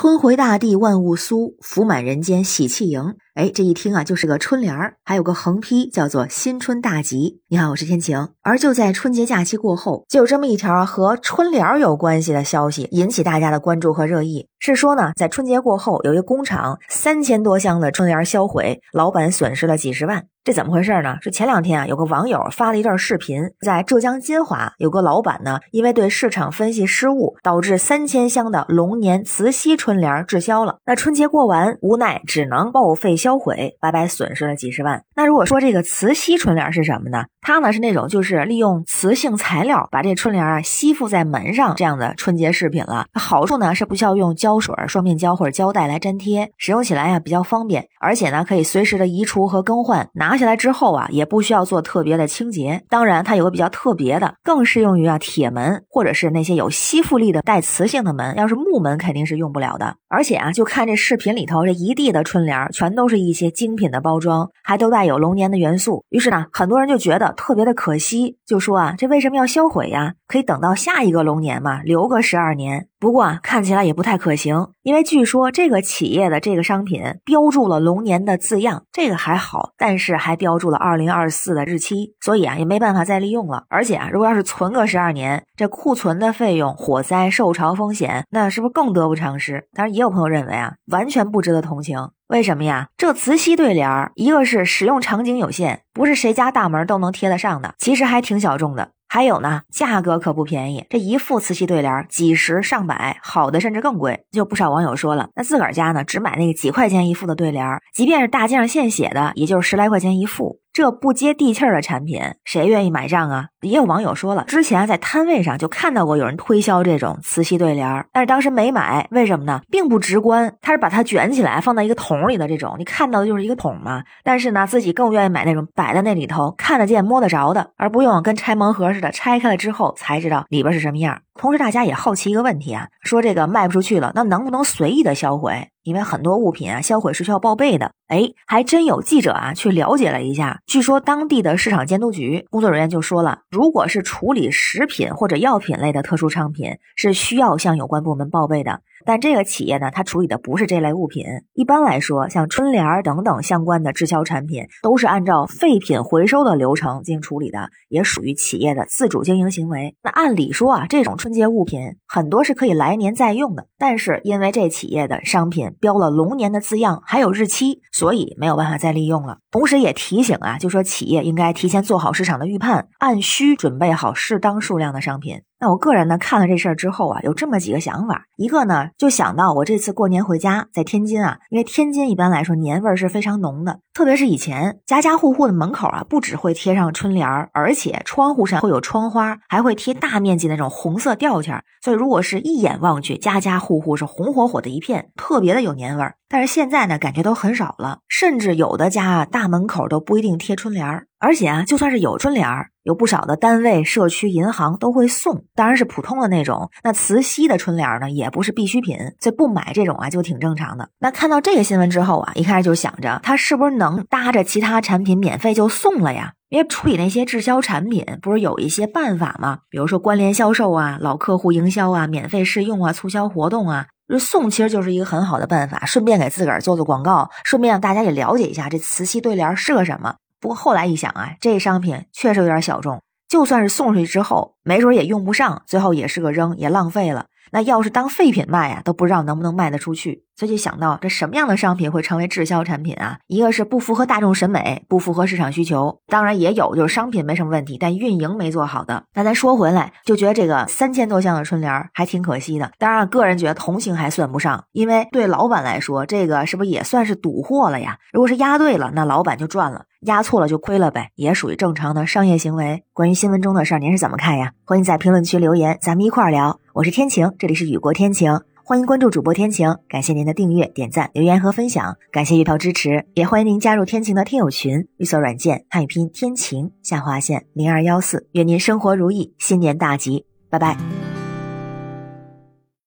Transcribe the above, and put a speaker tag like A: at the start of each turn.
A: 春回大地万物苏，福满人间喜气盈。哎，这一听啊，就是个春联儿，还有个横批，叫做“新春大吉”。你好，我是天晴。而就在春节假期过后，就有这么一条和春联儿有关系的消息，引起大家的关注和热议。是说呢，在春节过后，有一个工厂三千多箱的春联销毁，老板损失了几十万。这怎么回事呢？是前两天啊，有个网友发了一段视频，在浙江金华有个老板呢，因为对市场分析失误，导致三千箱的龙年慈禧春联滞销了。那春节过完，无奈只能报废销销毁，白白损失了几十万。那如果说这个磁吸春联是什么呢？它呢是那种就是利用磁性材料把这春联啊吸附在门上这样的春节饰品了。好处呢是不需要用胶水、双面胶或者胶带来粘贴，使用起来呀比较方便，而且呢可以随时的移除和更换。拿下来之后啊，也不需要做特别的清洁。当然，它有个比较特别的，更适用于啊铁门或者是那些有吸附力的带磁性的门。要是木门肯定是用不了的。而且啊，就看这视频里头这一地的春联，全都都是一些精品的包装，还都带有龙年的元素。于是呢，很多人就觉得特别的可惜，就说啊，这为什么要销毁呀？可以等到下一个龙年嘛，留个十二年。不过啊，看起来也不太可行，因为据说这个企业的这个商品标注了龙年的字样，这个还好，但是还标注了二零二四的日期，所以啊也没办法再利用了。而且啊，如果要是存个十二年，这库存的费用、火灾、受潮风险，那是不是更得不偿失？当然，也有朋友认为啊，完全不值得同情。为什么呀？这磁吸对联儿，一个是使用场景有限，不是谁家大门都能贴得上的，其实还挺小众的。还有呢，价格可不便宜，这一副磁吸对联儿几十上百，好的甚至更贵。就不少网友说了，那自个儿家呢只买那个几块钱一副的对联儿，即便是大街上现写的，也就是十来块钱一副。这不接地气儿的产品，谁愿意买账啊？也有网友说了，之前在摊位上就看到过有人推销这种磁吸对联儿，但是当时没买，为什么呢？并不直观，他是把它卷起来放到一个桶里的这种，你看到的就是一个桶嘛。但是呢，自己更愿意买那种摆在那里头看得见摸得着的，而不用跟拆盲盒似的拆开了之后才知道里边是什么样。同时，大家也好奇一个问题啊，说这个卖不出去了，那能不能随意的销毁？因为很多物品啊，销毁是需要报备的。哎，还真有记者啊去了解了一下，据说当地的市场监督局工作人员就说了，如果是处理食品或者药品类的特殊商品，是需要向有关部门报备的。但这个企业呢，它处理的不是这类物品。一般来说，像春联儿等等相关的滞销产品，都是按照废品回收的流程进行处理的，也属于企业的自主经营行为。那按理说啊，这种春节物品很多是可以来年再用的，但是因为这企业的商品标了龙年的字样，还有日期，所以没有办法再利用了。同时也提醒啊，就说企业应该提前做好市场的预判，按需准备好适当数量的商品。那我个人呢，看了这事儿之后啊，有这么几个想法。一个呢，就想到我这次过年回家，在天津啊，因为天津一般来说年味儿是非常浓的，特别是以前家家户户的门口啊，不只会贴上春联儿，而且窗户上会有窗花，还会贴大面积那种红色吊签儿。所以如果是一眼望去，家家户户是红火火的一片，特别的有年味儿。但是现在呢，感觉都很少了，甚至有的家啊大门口都不一定贴春联儿，而且啊，就算是有春联儿，有不少的单位、社区、银行都会送，当然是普通的那种。那磁吸的春联呢，也不是必需品，所以不买这种啊，就挺正常的。那看到这个新闻之后啊，一开始就想着，他是不是能搭着其他产品免费就送了呀？因为处理那些滞销产品，不是有一些办法吗？比如说关联销售啊、老客户营销啊、免费试用啊、促销活动啊。这送其实就是一个很好的办法，顺便给自个儿做做广告，顺便让大家也了解一下这瓷器对联是个什么。不过后来一想啊，这商品确实有点小众，就算是送出去之后，没准也用不上，最后也是个扔，也浪费了。那要是当废品卖呀，都不知道能不能卖得出去。所以就想到这什么样的商品会成为滞销产品啊？一个是不符合大众审美，不符合市场需求。当然也有就是商品没什么问题，但运营没做好的。那咱说回来，就觉得这个三千多箱的春联还挺可惜的。当然，个人觉得同情还算不上，因为对老板来说，这个是不是也算是赌货了呀？如果是押对了，那老板就赚了；押错了就亏了呗，也属于正常的商业行为。关于新闻中的事儿，您是怎么看呀？欢迎在评论区留言，咱们一块儿聊。我是天晴，这里是雨过天晴。欢迎关注主播天晴，感谢您的订阅、点赞、留言和分享，感谢月票支持，也欢迎您加入天晴的听友群，绿色软件汉语拼天晴下划线零二幺四，愿您生活如意，新年大吉，拜拜。